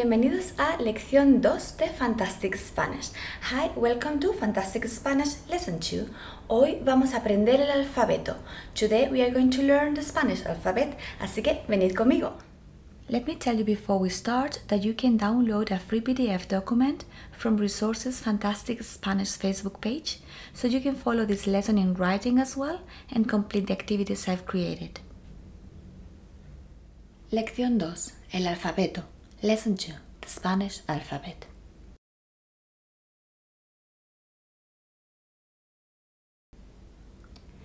Bienvenidos a lección 2 de Fantastic Spanish. Hi, welcome to Fantastic Spanish Lesson 2. Hoy vamos a aprender el alfabeto. Today we are going to learn the Spanish alphabet, así que venid conmigo. Let me tell you before we start that you can download a free PDF document from Resources Fantastic Spanish Facebook page so you can follow this lesson in writing as well and complete the activities I've created. Lección 2. El alfabeto. Lesson 2 The Spanish Alphabet.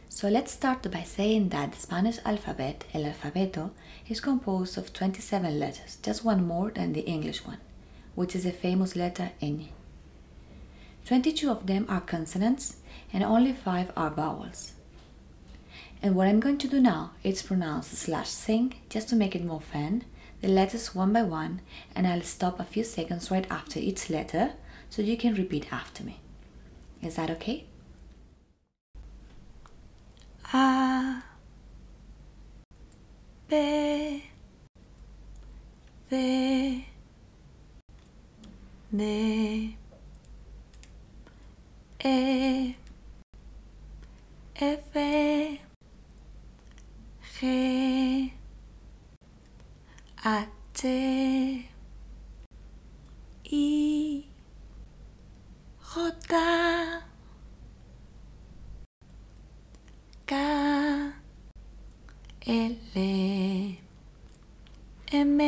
So let's start by saying that the Spanish alphabet, el alfabeto, is composed of 27 letters, just one more than the English one, which is the famous letter ñ. 22 of them are consonants and only 5 are vowels. And what I'm going to do now is pronounce slash sing just to make it more fun the letters one by one and I'll stop a few seconds right after each letter so you can repeat after me. Is that okay? A B C D E F G H I J K L M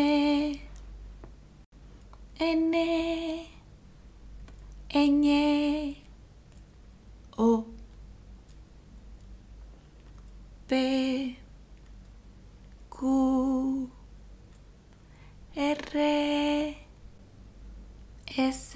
N Ñ O P Q R S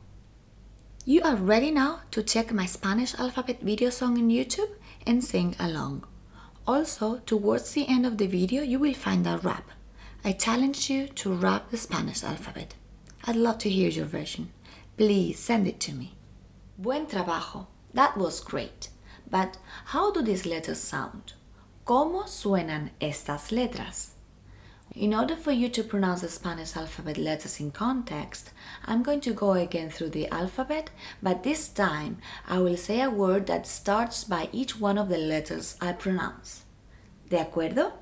You are ready now to check my Spanish alphabet video song in YouTube and sing along. Also, towards the end of the video, you will find a rap. I challenge you to rap the Spanish alphabet. I'd love to hear your version. Please send it to me. Buen trabajo. That was great. But how do these letters sound? ¿Cómo suenan estas letras? In order for you to pronounce the Spanish alphabet letters in context, I'm going to go again through the alphabet, but this time I will say a word that starts by each one of the letters I pronounce. ¿De acuerdo?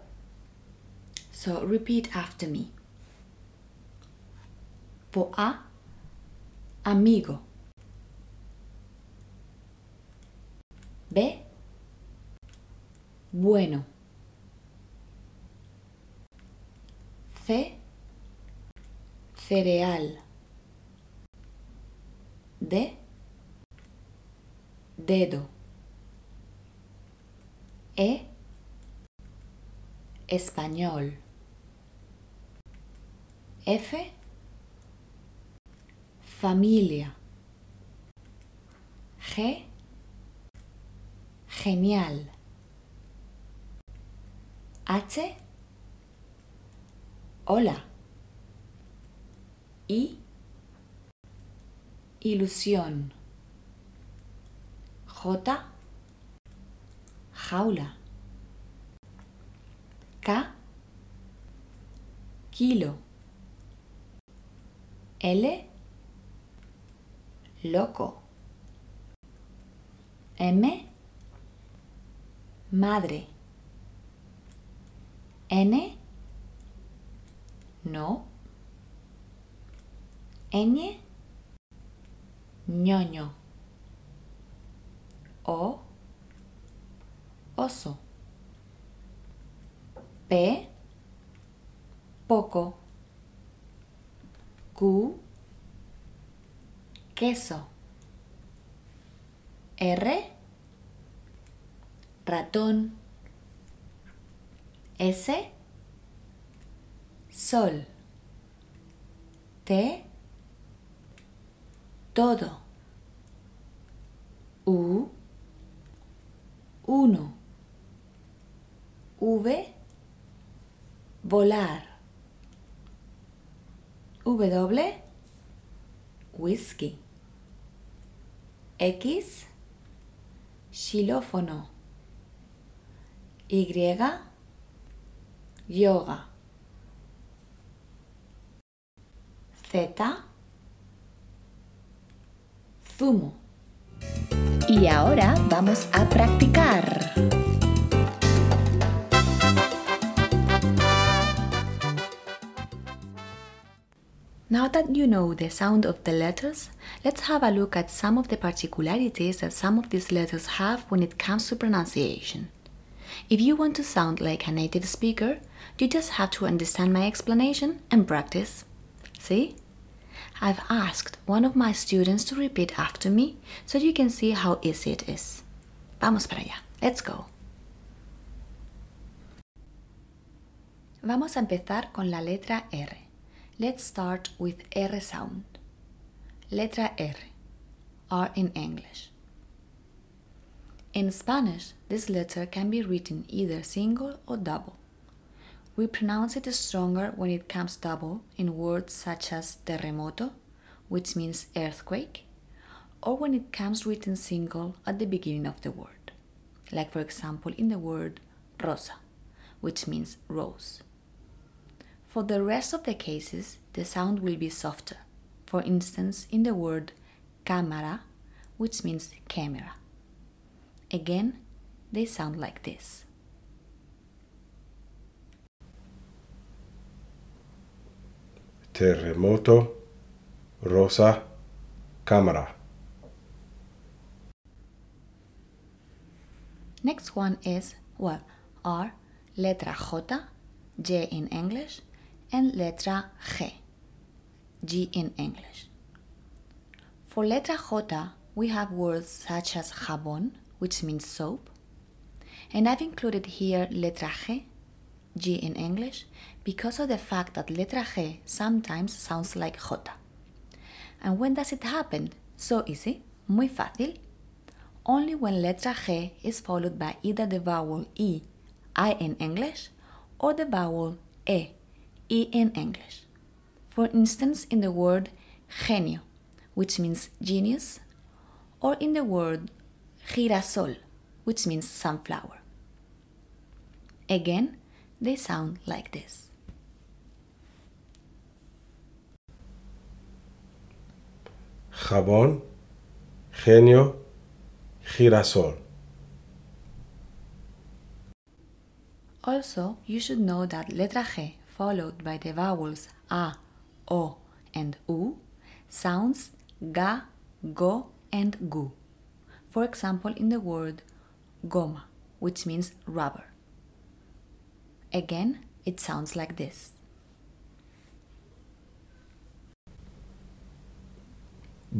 So repeat after me. Po A, amigo. B, bueno. C. Cereal. D. Dedo. E. Español. F. Familia. G. Genial. H Hola. Y ilusión. J. Jaula. K. Kilo. L. Loco. M. Madre. N no. Ñ, ñoño. O, oso. P, poco. Q, queso. R, ratón. S, sol. T, todo. U, uno. V, volar. W, whisky. X, xilófono. Y, yoga. Z, zumo. Y ahora vamos a practicar. Now that you know the sound of the letters, let's have a look at some of the particularities that some of these letters have when it comes to pronunciation. If you want to sound like a native speaker, you just have to understand my explanation and practice. See? I've asked one of my students to repeat after me so you can see how easy it is. Vamos para allá. Let's go. Vamos a empezar con la letra R. Let's start with R sound. Letra R. R in English. In Spanish, this letter can be written either single or double. We pronounce it stronger when it comes double in words such as terremoto, which means earthquake, or when it comes written single at the beginning of the word, like for example in the word rosa, which means rose. For the rest of the cases, the sound will be softer, for instance, in the word cámara, which means camera. Again, they sound like this. Terremoto, rosa, cámara. Next one is, well, R, letra J, J in English, and letra G, G in English. For letra J, we have words such as jabón, which means soap, and I've included here letra G, G in English, because of the fact that letra G sometimes sounds like J. And when does it happen? So easy, muy fácil. Only when letra G is followed by either the vowel E, I in English, or the vowel E, E in English. For instance, in the word genio, which means genius, or in the word girasol, which means sunflower. Again, they sound like this. jabón, genio, girasol. Also, you should know that letra G followed by the vowels A, O, and U sounds ga, go, and gu. For example, in the word goma, which means rubber. Again, it sounds like this.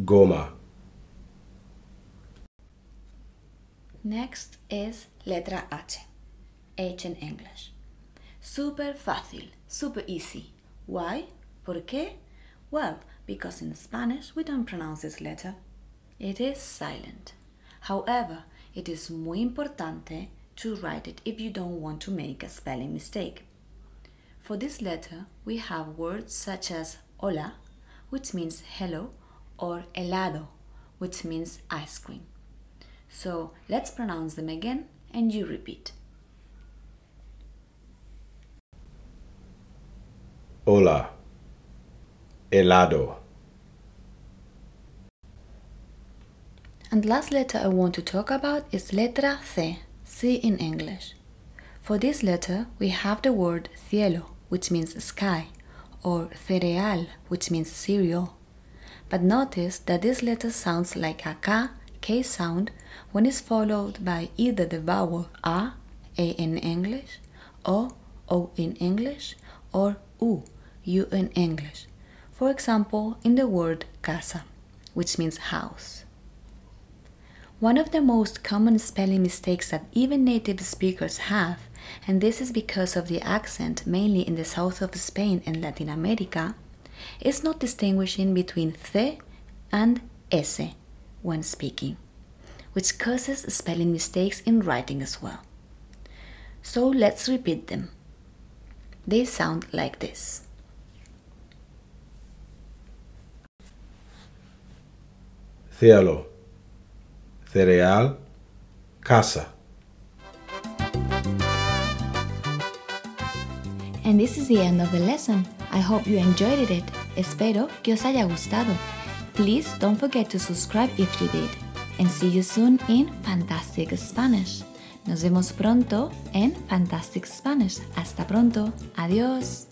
goma. Next is letra H, H in English. Super fácil, super easy. Why? ¿Por qué? Well, because in Spanish we don't pronounce this letter. It is silent. However, it is muy importante to write it if you don't want to make a spelling mistake. For this letter, we have words such as hola, which means hello, or helado, which means ice cream. So let's pronounce them again and you repeat. Hola. Helado. And last letter I want to talk about is letra C, C in English. For this letter, we have the word cielo, which means sky, or cereal, which means cereal. But notice that this letter sounds like a K, K sound when it's followed by either the vowel A, A in English, O, O in English, or U, U in English. For example, in the word casa, which means house. One of the most common spelling mistakes that even native speakers have, and this is because of the accent mainly in the south of Spain and Latin America, is not distinguishing between the and S when speaking, which causes spelling mistakes in writing as well. So let's repeat them. They sound like this. cielo, cereal, casa. And this is the end of the lesson. I hope you enjoyed it. Espero que os haya gustado. Please don't forget to subscribe if you did. And see you soon in Fantastic Spanish. Nos vemos pronto en Fantastic Spanish. Hasta pronto. Adiós.